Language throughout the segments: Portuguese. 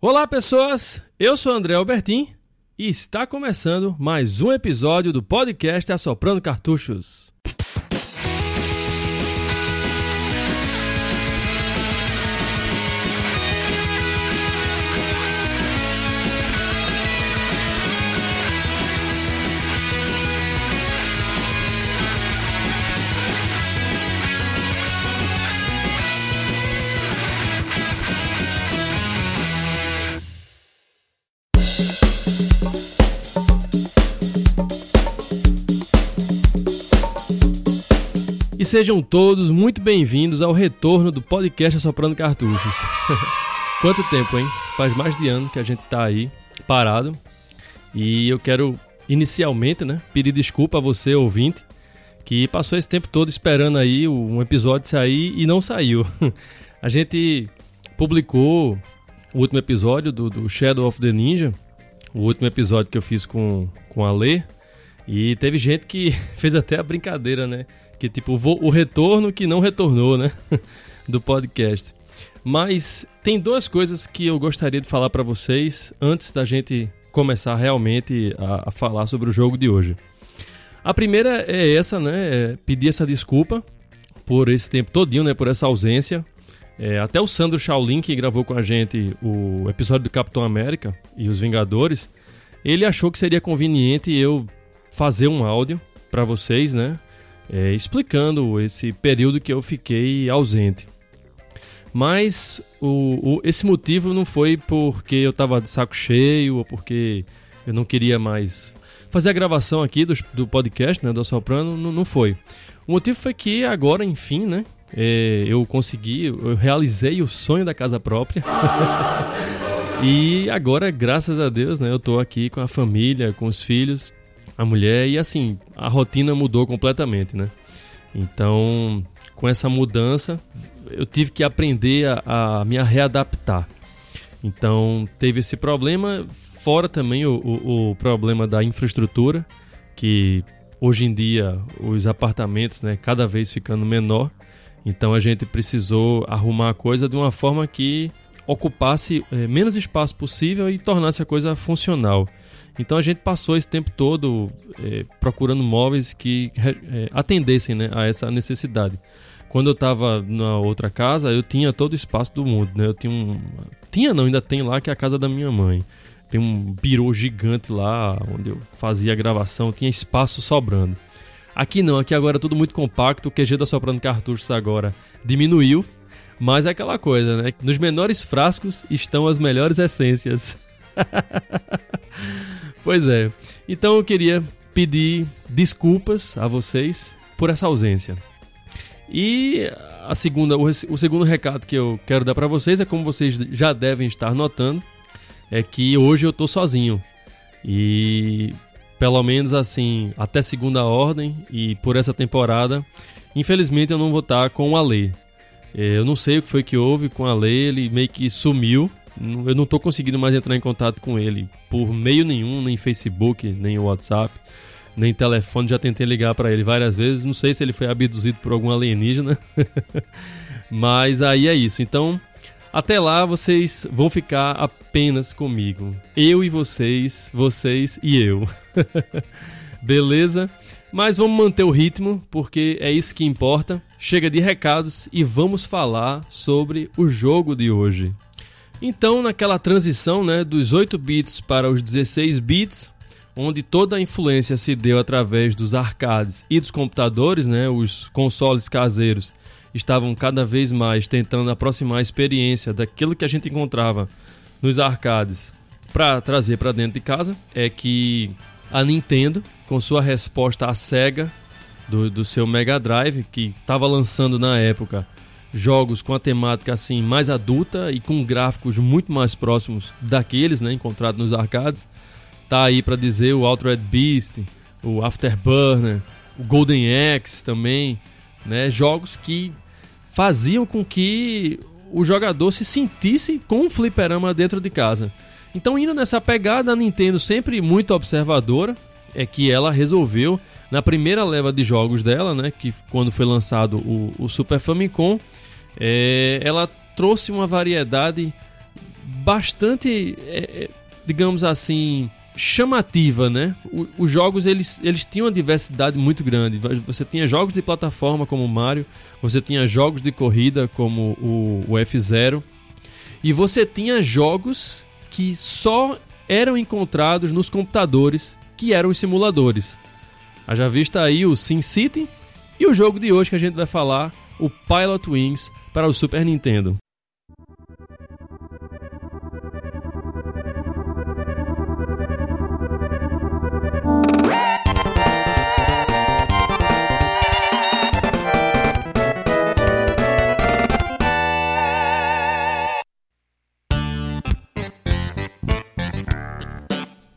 Olá, pessoas! Eu sou André Albertin e está começando mais um episódio do podcast Assoprando Cartuchos. Sejam todos muito bem-vindos ao retorno do podcast Soprando Cartuchos. Quanto tempo, hein? Faz mais de ano que a gente tá aí parado. E eu quero inicialmente, né, pedir desculpa a você, ouvinte, que passou esse tempo todo esperando aí um episódio sair e não saiu. A gente publicou o último episódio do, do Shadow of the Ninja, o último episódio que eu fiz com, com a Lê, e teve gente que fez até a brincadeira, né? Que tipo, o retorno que não retornou, né? Do podcast. Mas tem duas coisas que eu gostaria de falar para vocês antes da gente começar realmente a, a, falar sobre o jogo de hoje. A primeira é essa, né? É pedir essa desculpa por esse tempo todinho, né? Por essa ausência. É, até o Sandro Shaolin, que gravou com a gente o episódio do Capitão América e os Vingadores, ele achou que seria conveniente eu fazer um áudio para vocês, né? É, explicando esse período que eu fiquei ausente. Mas o, o, esse motivo não foi porque eu estava de saco cheio ou porque eu não queria mais fazer a gravação aqui do, do podcast, né, do Soprano, não, não foi. O motivo foi que agora, enfim, né, é, eu consegui, eu realizei o sonho da casa própria. e agora, graças a Deus, né, eu estou aqui com a família, com os filhos a mulher e assim, a rotina mudou completamente, né? Então, com essa mudança, eu tive que aprender a, a me readaptar. Então, teve esse problema, fora também o, o, o, problema da infraestrutura, que hoje em dia os apartamentos, né, cada vez ficando menor. Então, a gente precisou arrumar a coisa de uma forma que ocupasse é, menos espaço possível e tornasse a coisa funcional. Então a gente passou esse tempo todo é, procurando móveis que é, atendessem né, a essa necessidade. Quando eu estava na outra casa, eu tinha todo o espaço do mundo. Né? Eu tinha um. Tinha não, ainda tem lá, que é a casa da minha mãe. Tem um birô gigante lá, onde eu fazia a gravação, tinha espaço sobrando. Aqui não, aqui agora é tudo muito compacto, o QG da Soprando Cartuchos agora diminuiu, mas é aquela coisa, né? Nos menores frascos estão as melhores essências. Pois é. Então eu queria pedir desculpas a vocês por essa ausência. E a segunda, o, segundo recado que eu quero dar para vocês é como vocês já devem estar notando, é que hoje eu tô sozinho. E pelo menos assim, até segunda ordem e por essa temporada, infelizmente eu não vou estar com o Ale. É, eu não sei o que foi que houve com o Ale, ele meio que sumiu eu não estou conseguindo mais entrar em contato com ele por meio nenhum, nem Facebook, nem WhatsApp, nem telefone. Já tentei ligar para ele várias vezes. Não sei se ele foi abduzido por algum alienígena. Mas aí é isso. Então, até lá vocês vão ficar apenas comigo. Eu e vocês, vocês e eu. Beleza? Mas vamos manter o ritmo, porque é isso que importa. Chega de recados e vamos falar sobre o jogo de hoje. Então, naquela transição né, dos 8 bits para os 16 bits, onde toda a influência se deu através dos arcades e dos computadores, né, os consoles caseiros estavam cada vez mais tentando aproximar a experiência daquilo que a gente encontrava nos arcades para trazer para dentro de casa, é que a Nintendo, com sua resposta à Sega do, do seu Mega Drive, que estava lançando na época jogos com a temática assim mais adulta e com gráficos muito mais próximos daqueles, né, encontrados nos arcades. Tá aí para dizer o Altered Beast, o Afterburner, o Golden Axe também, né, jogos que faziam com que o jogador se sentisse com um fliperama dentro de casa. Então, indo nessa pegada, a Nintendo sempre muito observadora, é que ela resolveu na primeira leva de jogos dela, né, que quando foi lançado o, o Super Famicom, é, ela trouxe uma variedade bastante, é, é digamos assim, chamativa, né? O, os jogos eles, eles tinham uma diversidade muito grande. Você tinha jogos de plataforma como Mario, você tinha jogos de corrida como o, o F0 e você tinha jogos que só eram encontrados nos computadores, que eram os simuladores. Já vista aí o SimCity e o jogo de hoje que a gente vai falar, o Pilot Wings para o Super Nintendo.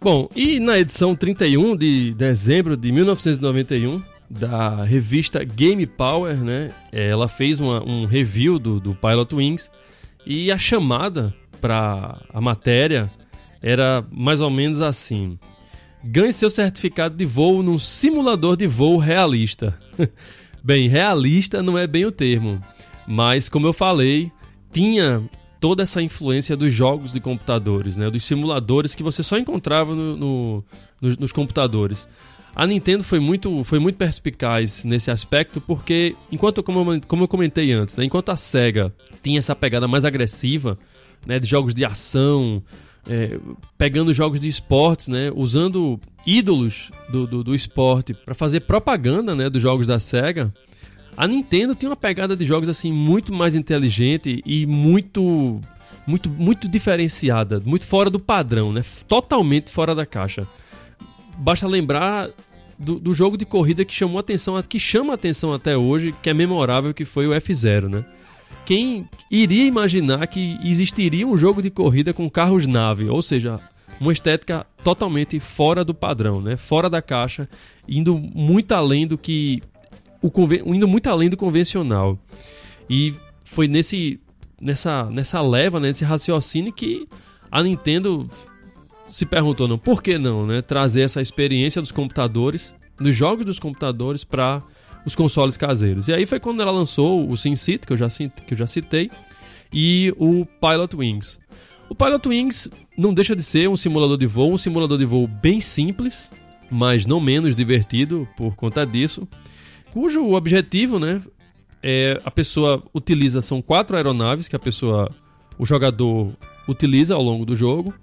Bom, e na edição 31 de dezembro de 1991 da revista Game Power, né? Ela fez uma, um review do, do Pilot Wings e a chamada para a matéria era mais ou menos assim: ganhe seu certificado de voo num simulador de voo realista. bem, realista não é bem o termo, mas como eu falei, tinha toda essa influência dos jogos de computadores, né? dos simuladores que você só encontrava no, no, nos, nos, computadores. A Nintendo foi muito, foi muito perspicaz nesse aspecto porque, enquanto como eu, como eu comentei antes, né? enquanto a Sega tinha essa pegada mais agressiva né? de jogos de ação, é, pegando jogos de esportes, né? usando ídolos do, do, do esporte para fazer propaganda né? dos jogos da Sega, a Nintendo tem uma pegada de jogos assim muito mais inteligente e muito muito muito diferenciada, muito fora do padrão, né? Totalmente fora da caixa. Basta lembrar do, do jogo de corrida que chamou atenção, que chama atenção até hoje, que é memorável, que foi o F0, né? Quem iria imaginar que existiria um jogo de corrida com carros-nave, ou seja, uma estética totalmente fora do padrão, né? Fora da caixa, indo muito além do que o indo muito além do convencional. E foi nesse nessa nessa leva, né, nesse raciocínio que a Nintendo se perguntou não, por que não, né, trazer essa experiência dos computadores, dos jogos dos computadores para os consoles caseiros. E aí foi quando ela lançou o SimCity, que eu já que eu já citei, e o Pilot Wings. O Pilot Wings não deixa de ser um simulador de voo, um simulador de voo bem simples, mas não menos divertido por conta disso cujo objetivo, né, é a pessoa utiliza são quatro aeronaves que a pessoa, o jogador utiliza ao longo do jogo.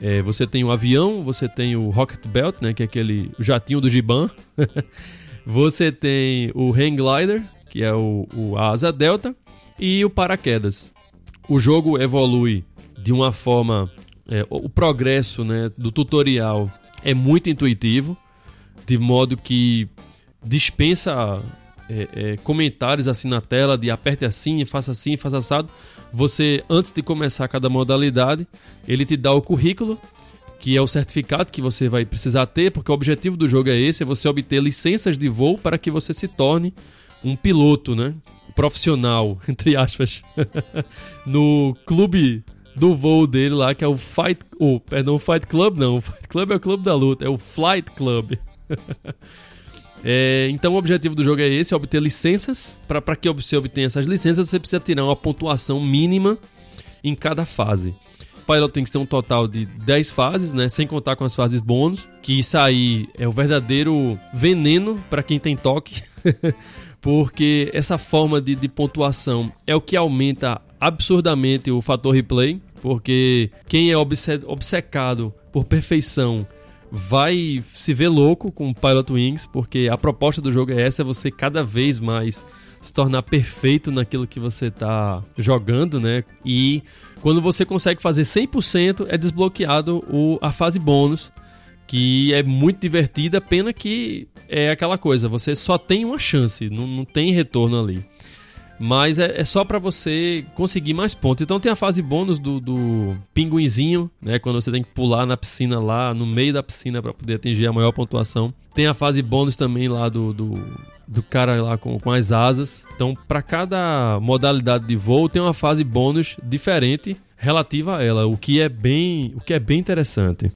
É, você tem o avião, você tem o Rocket Belt, né, que é aquele jatinho do Giban. você tem o Hang Glider, que é o, o asa delta, e o paraquedas. O jogo evolui de uma forma, é, o progresso, né, do tutorial é muito intuitivo, de modo que dispensa é, é, comentários assim na tela de aperte assim, faça assim, faça assado. Você, antes de começar cada modalidade, ele te dá o currículo, que é o certificado que você vai precisar ter, porque o objetivo do jogo é esse, é você obter licenças de voo para que você se torne um piloto, né? Profissional, entre aspas, no clube do voo dele lá, que é o Fight... Oh, perdão, o Fight Club não, o Fight Club é o clube da luta, é o Flight Club. É, então o objetivo do jogo é esse, é obter licenças. Para que você obtenha essas licenças, você precisa tirar uma pontuação mínima em cada fase. O Pilot tem que ter um total de 10 fases, né, sem contar com as fases bônus, que isso aí é o verdadeiro veneno para quem tem toque, porque essa forma de, de pontuação é o que aumenta absurdamente o fator replay, porque quem é obcecado por perfeição vai se ver louco com Pilot Wings, porque a proposta do jogo é essa, é você cada vez mais se tornar perfeito naquilo que você está jogando, né? E quando você consegue fazer 100%, é desbloqueado o, a fase bônus, que é muito divertida, pena que é aquela coisa, você só tem uma chance, não, não tem retorno ali. Mas é, é só para você conseguir mais pontos. Então tem a fase bônus do, do pinguinzinho, né? Quando você tem que pular na piscina lá, no meio da piscina para poder atingir a maior pontuação. Tem a fase bônus também lá do, do, do cara lá com, com as asas. Então, para cada modalidade de voo tem uma fase bônus diferente relativa a ela, o que é bem, o que é bem interessante.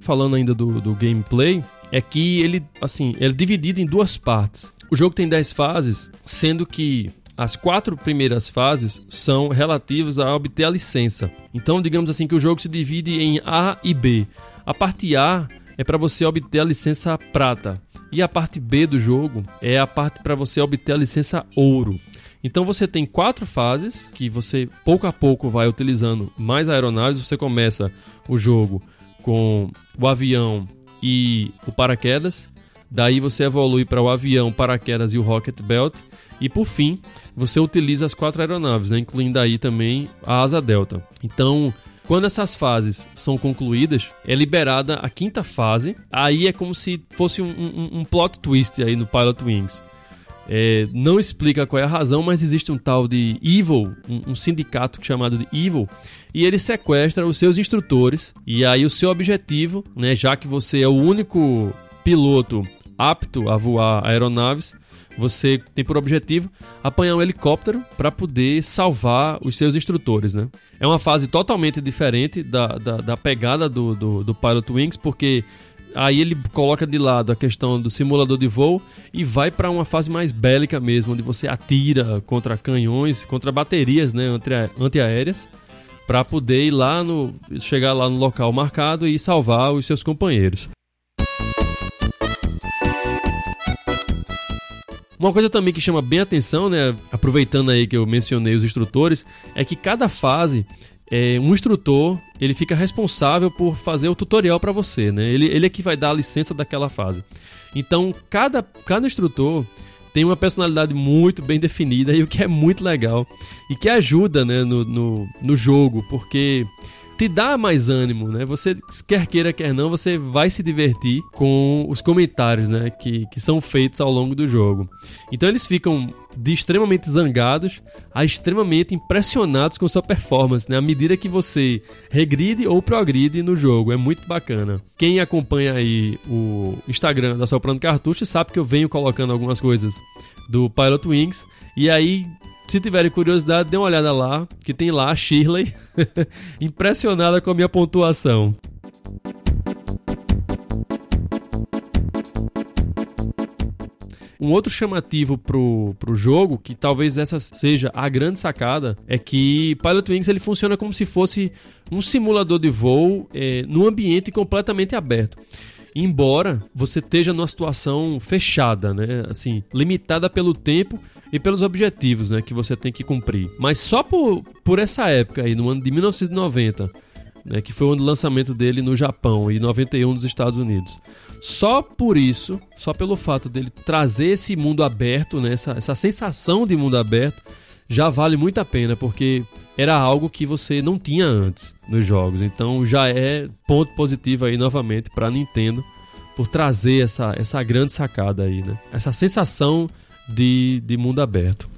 Falando ainda do, do gameplay, é que ele, assim, ele é dividido em duas partes. O jogo tem 10 fases, sendo que as quatro primeiras fases são relativas a obter a licença. Então, digamos assim que o jogo se divide em A e B. A parte A é para você obter a licença prata e a parte B do jogo é a parte para você obter a licença ouro. Então você tem quatro fases que você pouco a pouco vai utilizando mais aeronaves. Você começa o jogo com o avião e o paraquedas. Daí você evolui para o avião, paraquedas e o rocket belt. E por fim, você utiliza as quatro aeronaves, né? incluindo aí também a asa delta. Então, quando essas fases são concluídas, é liberada a quinta fase. Aí é como se fosse um, um, um plot twist aí no Pilot Wings. É, não explica qual é a razão, mas existe um tal de Evil, um, um, sindicato chamado de Evil, e ele sequestra os seus instrutores. E aí o seu objetivo, né, já que você é o único piloto apto a voar aeronaves, você tem por objetivo apanhar um helicóptero para poder salvar os seus instrutores. Né? É uma fase totalmente diferente da, da, da pegada do, do, do Pilot Wings, porque aí ele coloca de lado a questão do simulador de voo e vai para uma fase mais bélica mesmo, onde você atira contra canhões, contra baterias né, antiaéreas, para poder ir lá no chegar lá no local marcado e salvar os seus companheiros. Uma coisa também que chama bem atenção, né, aproveitando aí que eu mencionei os instrutores, é que cada fase é, um instrutor ele fica responsável por fazer o tutorial para você, né? Ele, ele é que vai dar a licença daquela fase. Então cada, cada instrutor tem uma personalidade muito bem definida e o que é muito legal e que ajuda né, no, no, no jogo, porque te dá mais ânimo, né? Você quer queira, quer não, você vai se divertir com os comentários, né? Que, que são feitos ao longo do jogo. Então eles ficam de extremamente zangados a extremamente impressionados com sua performance, né? À medida que você regride ou progride no jogo. É muito bacana. Quem acompanha aí o Instagram da Soprando Cartucho sabe que eu venho colocando algumas coisas do Pilot Wings. E aí se tiverem curiosidade, dê uma olhada lá, que tem lá a Shirley, impressionada com a minha pontuação. Um outro chamativo pro, pro jogo, que talvez essa seja a grande sacada, é que Pilot Wings ele funciona como se fosse um simulador de voo é, num ambiente completamente aberto. Embora você esteja numa situação fechada, né? Assim, limitada pelo tempo e pelos objetivos né, que você tem que cumprir. Mas só por, por essa época aí, no ano de 1990, né, que foi o ano do lançamento dele no Japão e 91 nos Estados Unidos. Só por isso, só pelo fato dele trazer esse mundo aberto, né, essa, essa sensação de mundo aberto, já vale muito a pena, porque era algo que você não tinha antes nos jogos. Então já é ponto positivo aí novamente para Nintendo por trazer essa, essa grande sacada aí, né? Essa sensação de, de mundo aberto.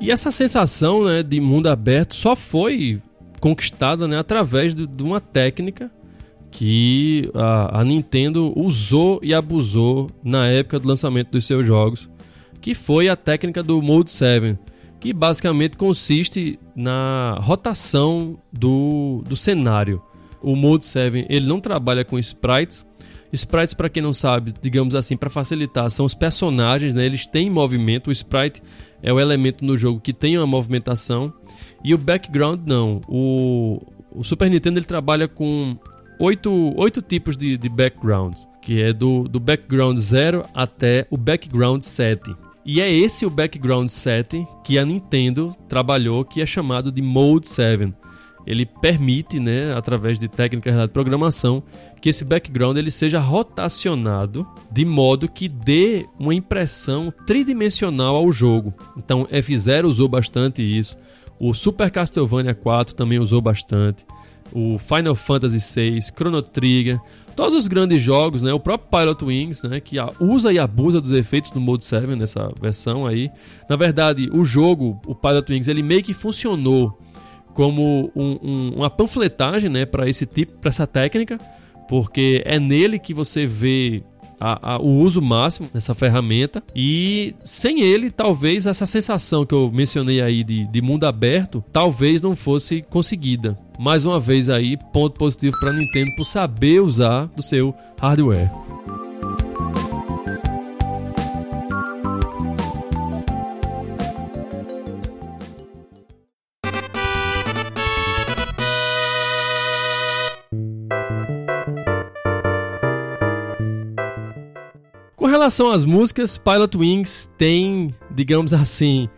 E essa sensação né, de mundo aberto só foi conquistada né, através de, de uma técnica que a, a, Nintendo usou e abusou na época do lançamento dos seus jogos, que foi a técnica do Mode 7, que basicamente consiste na rotação do, do cenário. O Mode 7 ele não trabalha com sprites, Sprites, para quem não sabe, digamos assim, para facilitar, são os personagens, né? Eles têm movimento. O sprite é o elemento no jogo que tem uma movimentação. E o background não. O, o Super Nintendo ele trabalha com oito, oito tipos de, de background, que é do, do background 0 até o background 7. E é esse o background 7 que a Nintendo trabalhou, que é chamado de Mode 7 ele permite, né, através de técnicas de programação, que esse background ele seja rotacionado de modo que dê uma impressão tridimensional ao jogo. Então, F0 usou bastante isso. O Super Castlevania 4 também usou bastante. O Final Fantasy VI, Chrono Trigger, todos os grandes jogos, né? O próprio Pilot Wings, né? Que usa e abusa dos efeitos do Mode 7 nessa versão aí. Na verdade, o jogo, o Pilot Wings, ele meio que funcionou como um, um, uma panfletagem né, para esse tipo, para essa técnica, porque é nele que você vê a, a, o uso máximo dessa ferramenta e sem ele talvez essa sensação que eu mencionei aí de, de mundo aberto talvez não fosse conseguida. Mais uma vez aí ponto positivo para Nintendo por saber usar do seu hardware. Relação às músicas, Pilot Wings tem, digamos assim,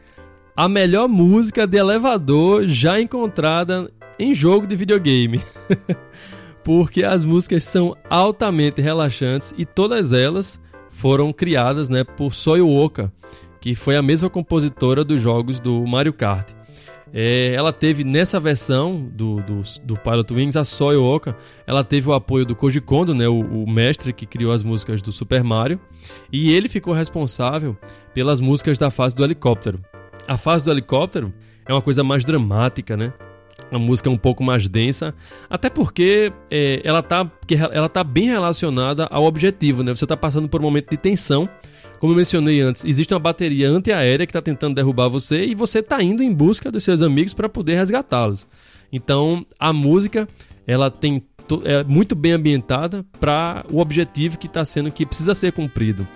a melhor música de elevador já encontrada em jogo de videogame. Porque as músicas são altamente relaxantes e todas elas foram criadas né, por Soyo Oka, que foi a mesma compositora dos jogos do Mario Kart. É, ela teve nessa versão do, do, do Pilot Wings, a Soyo Oka, ela teve o apoio do Koji Kondo, né, o, o, mestre que criou as músicas do Super Mario, e ele ficou responsável pelas músicas da fase do helicóptero. A fase do helicóptero é uma coisa mais dramática, né? A música é um pouco mais densa, até porque é, ela, tá, ela tá bem relacionada ao objetivo, né? Você está passando por um momento de tensão, como eu mencionei antes, existe uma bateria antiaérea que está tentando derrubar você e você está indo em busca dos seus amigos para poder resgatá-los. Então, a música ela tem é muito bem ambientada para o objetivo que está sendo que precisa ser cumprido.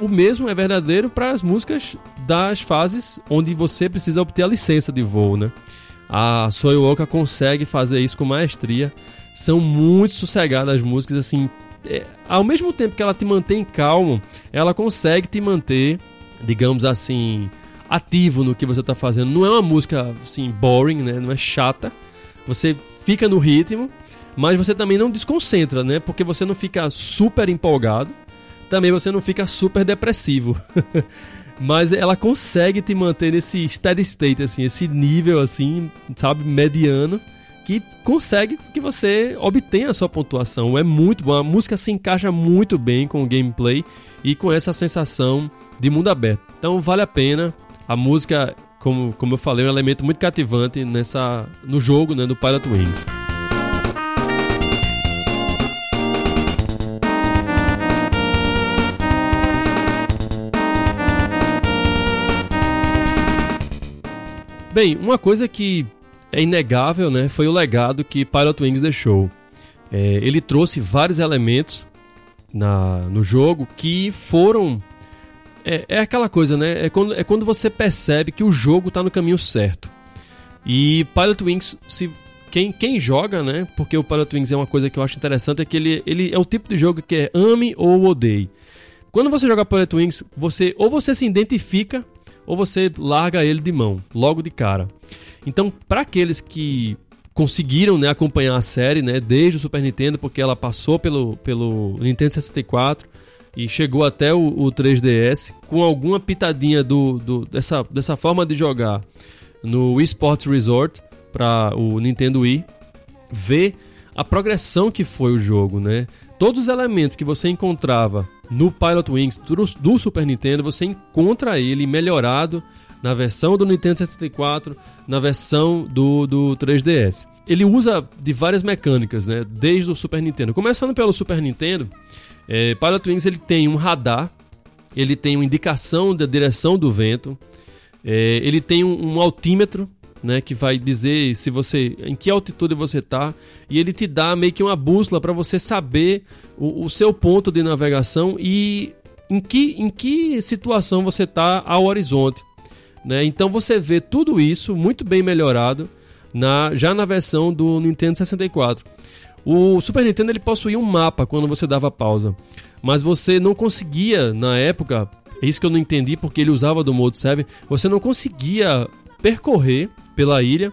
O mesmo é verdadeiro para as músicas das fases onde você precisa obter a licença de voo, né? A Soyuoka consegue fazer isso com maestria. São muito sossegadas as músicas, assim, é, ao mesmo tempo que ela te mantém calmo, ela consegue te manter, digamos assim, ativo no que você está fazendo. Não é uma música assim boring, né? Não é chata. Você fica no ritmo, mas você também não desconcentra, né? Porque você não fica super empolgado, também você não fica super depressivo. mas ela consegue te manter nesse steady state assim, esse nível assim, sabe, mediano que consegue que você obtenha a sua pontuação. É muito bom, a música se encaixa muito bem com o gameplay e com essa sensação de mundo aberto. Então vale a pena. A música, como, como eu falei, é um elemento muito cativante nessa no jogo, né, do Pilot Wings. Bem, uma coisa que é inegável, né? Foi o legado que Pilot Wings deixou. É, ele trouxe vários elementos na, no jogo que foram. É, é aquela coisa, né? É quando, é quando você percebe que o jogo está no caminho certo. E Pilot Wings, se, quem, quem joga, né? Porque o Pilot Wings é uma coisa que eu acho interessante, é que ele, ele é o tipo de jogo que é ame ou odeie. Quando você joga Pilot Wings, você ou você se identifica ou você larga ele de mão, logo de cara. Então, para aqueles que conseguiram né, acompanhar a série né, desde o Super Nintendo, porque ela passou pelo, pelo Nintendo 64 e chegou até o, o 3DS, com alguma pitadinha do, do, dessa, dessa forma de jogar no Wii Sports Resort para o Nintendo Wii, ver a progressão que foi o jogo, né? Todos os elementos que você encontrava no Pilot Wings do, Super Nintendo, você encontra ele melhorado na versão do Nintendo 64, na versão do, do 3DS. Ele usa de várias mecânicas, né? Desde o Super Nintendo. Começando pelo Super Nintendo, é, Pilot Wings ele tem um radar, ele tem uma indicação da direção do vento, é, ele tem um, um altímetro né, que vai dizer se você em que altitude você está e ele te dá meio que uma bússola para você saber o, o, seu ponto de navegação e em que, em que situação você está ao horizonte. Né? Então você vê tudo isso muito bem melhorado na, já na versão do Nintendo 64. O Super Nintendo ele possuía um mapa quando você dava pausa, mas você não conseguia na época, é isso que eu não entendi porque ele usava do modo 7, você não conseguia percorrer pela ilha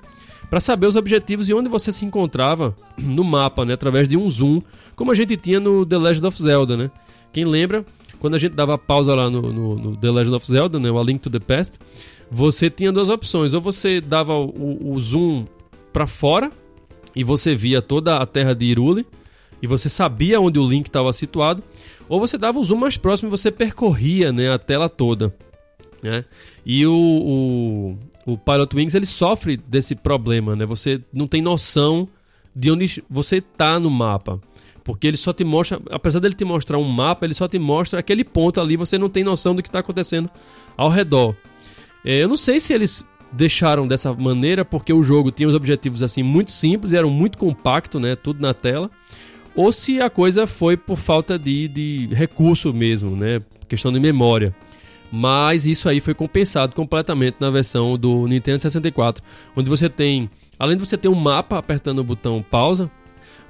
para saber os objetivos e onde você se encontrava no mapa, né, através de um zoom, como a gente tinha no The Legend of Zelda, né? Quem lembra, quando a gente dava pausa lá no, no, no The Legend of Zelda, né, o A Link to the Past, você tinha duas opções. Ou você dava o, o zoom para fora e você via toda a terra de Irule e você sabia onde o Link estava situado, ou você dava o zoom mais próximo e você percorria né, a tela toda. Né? E o, o, o Pilot Wings ele sofre desse problema, né? Você não tem noção de onde você está no mapa. Porque ele só te mostra, apesar dele te mostrar um mapa, ele só te mostra aquele ponto ali, você não tem noção do que está acontecendo ao redor. É, eu não sei se eles deixaram dessa maneira porque o jogo tinha os objetivos assim muito simples, eram muito compacto, né, tudo na tela, ou se a coisa foi por falta de, de recurso mesmo, né, questão de memória. Mas isso aí foi compensado completamente na versão do Nintendo 64, onde você tem, além de você ter um mapa apertando o botão pausa,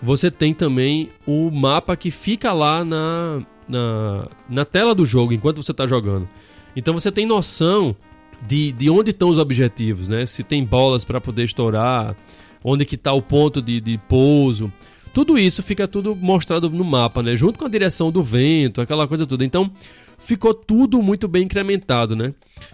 você tem também o mapa que fica lá na na, na tela do jogo enquanto você está jogando. Então você tem noção de, de onde estão os objetivos, né? Se tem bolas para poder estourar, onde que está o ponto de, de pouso. Tudo isso fica tudo mostrado no mapa, né? Junto com a direção do vento, aquela coisa toda. Então, ficou tudo muito bem incrementado, né?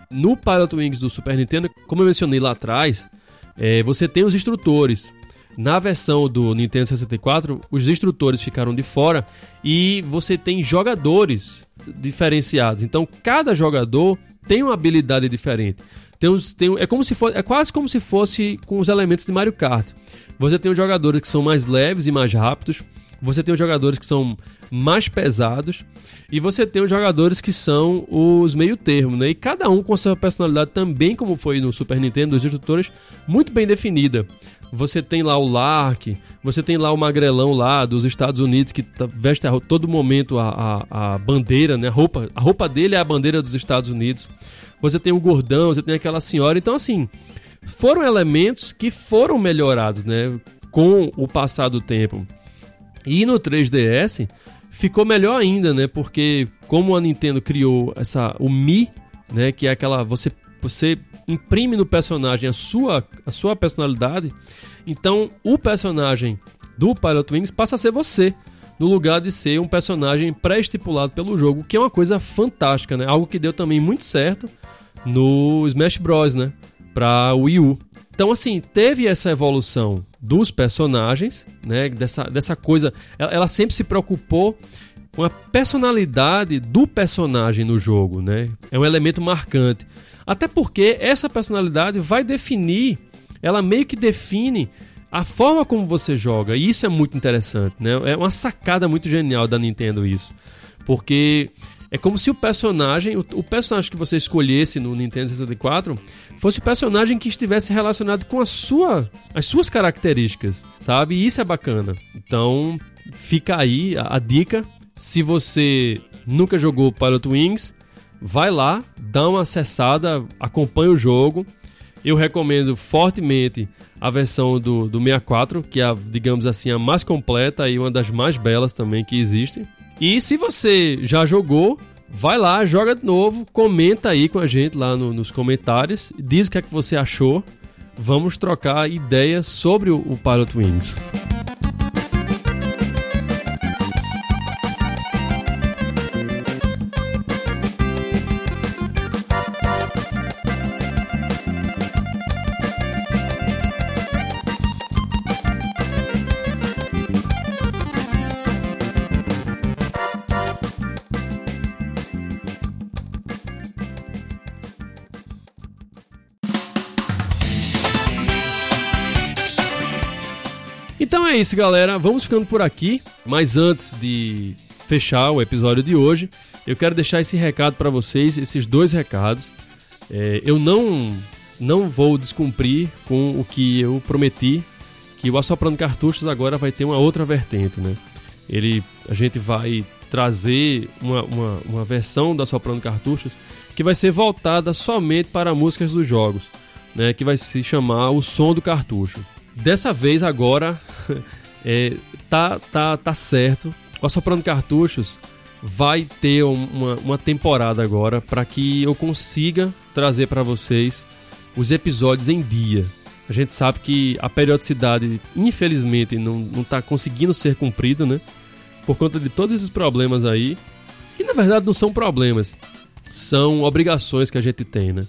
No Pilot Wings do Super Nintendo, como eu mencionei lá atrás, é, você tem os instrutores. Na versão do Nintendo 64, os instrutores ficaram de fora e você tem jogadores diferenciados. Então, cada jogador tem uma habilidade diferente. Tem uns, tem, é, como se for, é quase como se fosse com os elementos de Mario Kart. Você tem os jogadores que são mais leves e mais rápidos. Você tem os jogadores que são mais pesados. E você tem os jogadores que são os meio termo, né? E cada um com sua personalidade também, como foi no Super Nintendo, dos instrutores, muito bem definida. Você tem lá o Lark, você tem lá o Magrelão lá dos Estados Unidos que tá, veste a todo momento a, a, a, bandeira, né? A roupa, a roupa dele é a bandeira dos Estados Unidos. Você tem o Gordão, você tem aquela senhora. Então, assim, foram elementos que foram melhorados, né? Com o passar do tempo. E no 3DS ficou melhor ainda, né? Porque como a Nintendo criou essa o Mi, né? Que é aquela você você imprime no personagem a sua, a sua personalidade, então o personagem do Pilot Wings passa a ser você, no lugar de ser um personagem pré-estipulado pelo jogo, que é uma coisa fantástica, né? Algo que deu também muito certo no Smash Bros, né? Para o Wii U. Então, assim, teve essa evolução dos personagens, né? Dessa, dessa coisa. Ela, ela sempre se preocupou com a personalidade do personagem no jogo, né? É um elemento marcante. Até porque essa personalidade vai definir, ela meio que define a forma como você joga. E isso é muito interessante, né? É uma sacada muito genial da Nintendo isso. Porque é como se o personagem, o, o, personagem que você escolhesse no Nintendo 64, fosse o personagem que estivesse relacionado com a sua, as suas características, sabe? E isso é bacana. Então, fica aí a, a dica. Se você nunca jogou Pilot Wings, vai lá, dá uma acessada, acompanha o jogo. Eu recomendo fortemente a versão do, do 64, que é, a, digamos assim, a mais completa e uma das mais belas também que existem. E se você já jogou, vai lá, joga de novo, comenta aí com a gente lá no, nos comentários, diz o que é que você achou. Vamos trocar ideias sobre o, o Pilot Wings. É isso, galera. Vamos ficando por aqui. Mas antes de fechar o episódio de hoje, eu quero deixar esse recado para vocês, esses dois recados. É, eu não não vou descumprir com o que eu prometi, que o Assoprando Cartuchos agora vai ter uma outra vertente, né? Ele, a gente vai trazer uma, uma, uma versão da Assoprando Cartuchos que vai ser voltada somente para músicas dos jogos, né? Que vai se chamar O Som do Cartucho. Dessa vez agora é, tá, tá, tá certo. O Assoprando Cartuchos vai ter uma, uma temporada agora para que eu consiga trazer para vocês os episódios em dia. A gente sabe que a periodicidade, infelizmente, não, não tá conseguindo ser cumprida, né? Por conta de todos esses problemas aí. E na verdade não são problemas, são obrigações que a gente tem, né?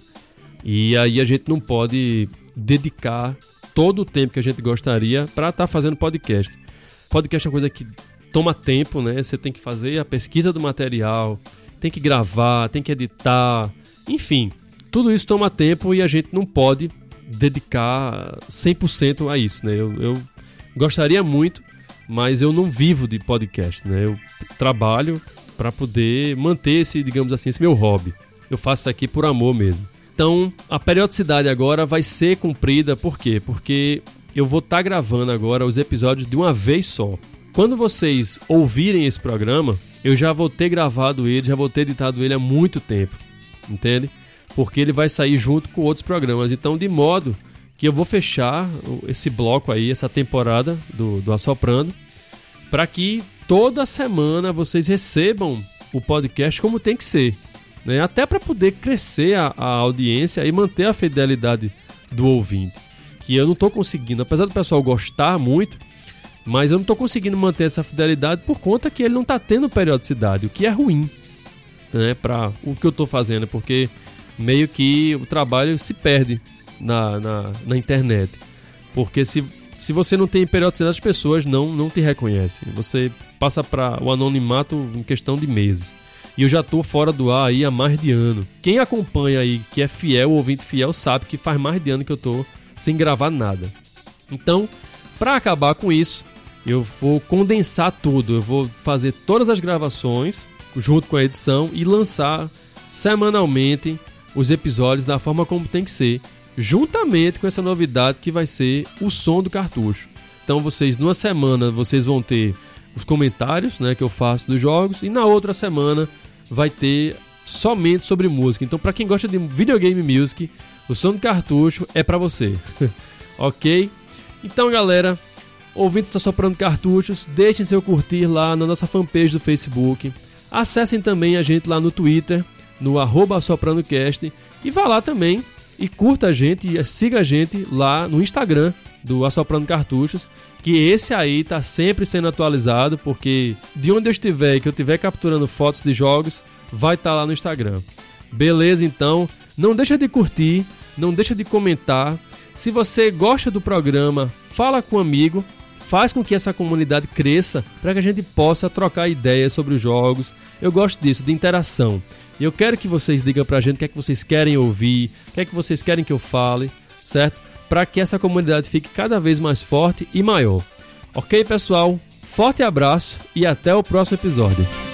E aí a gente não pode dedicar todo o tempo que a gente gostaria para estar tá fazendo podcast. Podcast é uma coisa que toma tempo, né? Você tem que fazer a pesquisa do material, tem que gravar, tem que editar, enfim, tudo isso toma tempo e a gente não pode dedicar 100% a isso, né? Eu, eu gostaria muito, mas eu não vivo de podcast, né? Eu trabalho para poder manter esse, digamos assim, esse meu hobby. Eu faço isso aqui por amor mesmo. Então, a periodicidade agora vai ser cumprida, por quê? Porque eu vou estar tá gravando agora os episódios de uma vez só. Quando vocês ouvirem esse programa, eu já vou ter gravado ele, já vou ter editado ele há muito tempo, entende? Porque ele vai sair junto com outros programas. Então, de modo que eu vou fechar esse bloco aí, essa temporada do, do Assoprando, para que toda semana vocês recebam o podcast como tem que ser, né? Até para poder crescer a, a audiência e manter a fidelidade do ouvinte. Que eu não estou conseguindo, apesar do pessoal gostar muito, mas eu não estou conseguindo manter essa fidelidade por conta que ele não está tendo periodicidade, o que é ruim né, para o que eu estou fazendo, porque meio que o trabalho se perde na, na, na, internet. Porque se, se você não tem periodicidade, as pessoas não, não te reconhecem. Você passa para o anonimato em questão de meses. E eu já estou fora do ar aí há mais de ano. Quem acompanha aí, que é fiel, ouvinte fiel, sabe que faz mais de ano que eu estou sem gravar nada. Então, para acabar com isso, eu vou condensar tudo. Eu vou fazer todas as gravações junto com a edição e lançar semanalmente os episódios da forma como tem que ser, juntamente com essa novidade que vai ser o som do cartucho. Então vocês numa semana vocês vão ter os comentários, né, que eu faço dos jogos e na outra semana vai ter somente sobre música. Então para quem gosta de videogame music, o som do cartucho é para você. OK? Então, galera, ouvintes está soprando cartuchos, deixem seu curtir lá na nossa fanpage do Facebook. Acessem também a gente lá no Twitter, no arroba e vá lá também e curta a gente e siga a gente lá no Instagram do Assoprando Cartuchos, que esse aí tá sempre sendo atualizado, porque de onde eu estiver e que eu estiver capturando fotos de jogos, vai estar tá lá no Instagram. Beleza, então, não deixa de curtir, não deixa de comentar. Se você gosta do programa, fala com um amigo, faz com que essa comunidade cresça para que a gente possa trocar ideias sobre os jogos. Eu gosto disso, de interação. E eu quero que vocês digam pra gente o que é que vocês querem ouvir, o que é que vocês querem que eu fale, certo? Para que essa comunidade fique cada vez mais forte e maior. Ok, pessoal? Forte abraço e até o próximo episódio.